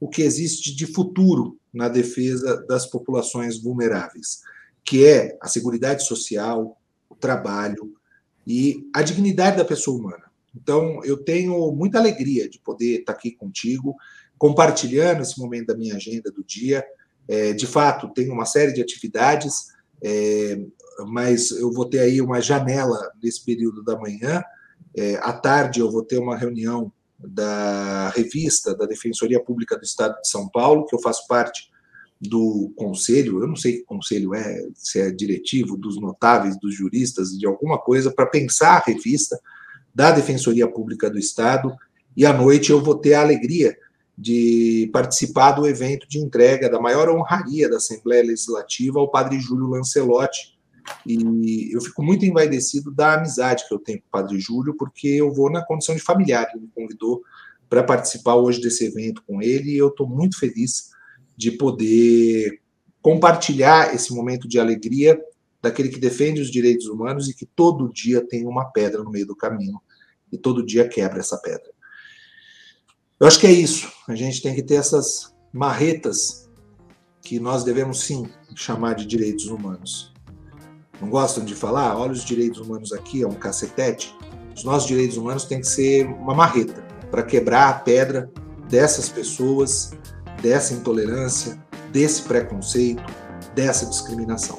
o que existe de futuro na defesa das populações vulneráveis, que é a segurança social, o trabalho e a dignidade da pessoa humana. Então, eu tenho muita alegria de poder estar aqui contigo, compartilhando esse momento da minha agenda do dia. É, de fato, tenho uma série de atividades, é, mas eu vou ter aí uma janela nesse período da manhã é, à tarde eu vou ter uma reunião da revista da Defensoria Pública do Estado de São Paulo, que eu faço parte do conselho, eu não sei que conselho é, se é diretivo, dos notáveis, dos juristas, de alguma coisa, para pensar a revista da Defensoria Pública do Estado, e à noite eu vou ter a alegria de participar do evento de entrega da maior honraria da Assembleia Legislativa ao padre Júlio Lancelotti, e eu fico muito envaidecido da amizade que eu tenho com o padre Júlio, porque eu vou na condição de familiar, ele me convidou para participar hoje desse evento com ele, e eu estou muito feliz de poder compartilhar esse momento de alegria daquele que defende os direitos humanos e que todo dia tem uma pedra no meio do caminho e todo dia quebra essa pedra. Eu acho que é isso. A gente tem que ter essas marretas que nós devemos sim chamar de direitos humanos. Não gostam de falar? Olha os direitos humanos aqui, é um cacetete. Os nossos direitos humanos têm que ser uma marreta para quebrar a pedra dessas pessoas dessa intolerância, desse preconceito, dessa discriminação.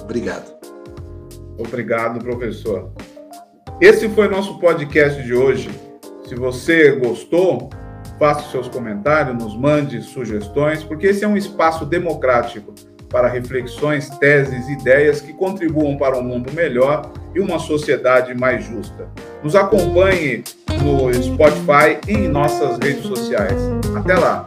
Obrigado. Obrigado, professor. Esse foi nosso podcast de hoje. Se você gostou, faça seus comentários, nos mande sugestões, porque esse é um espaço democrático para reflexões, teses, ideias que contribuam para um mundo melhor e uma sociedade mais justa. Nos acompanhe no Spotify e em nossas redes sociais. Até lá!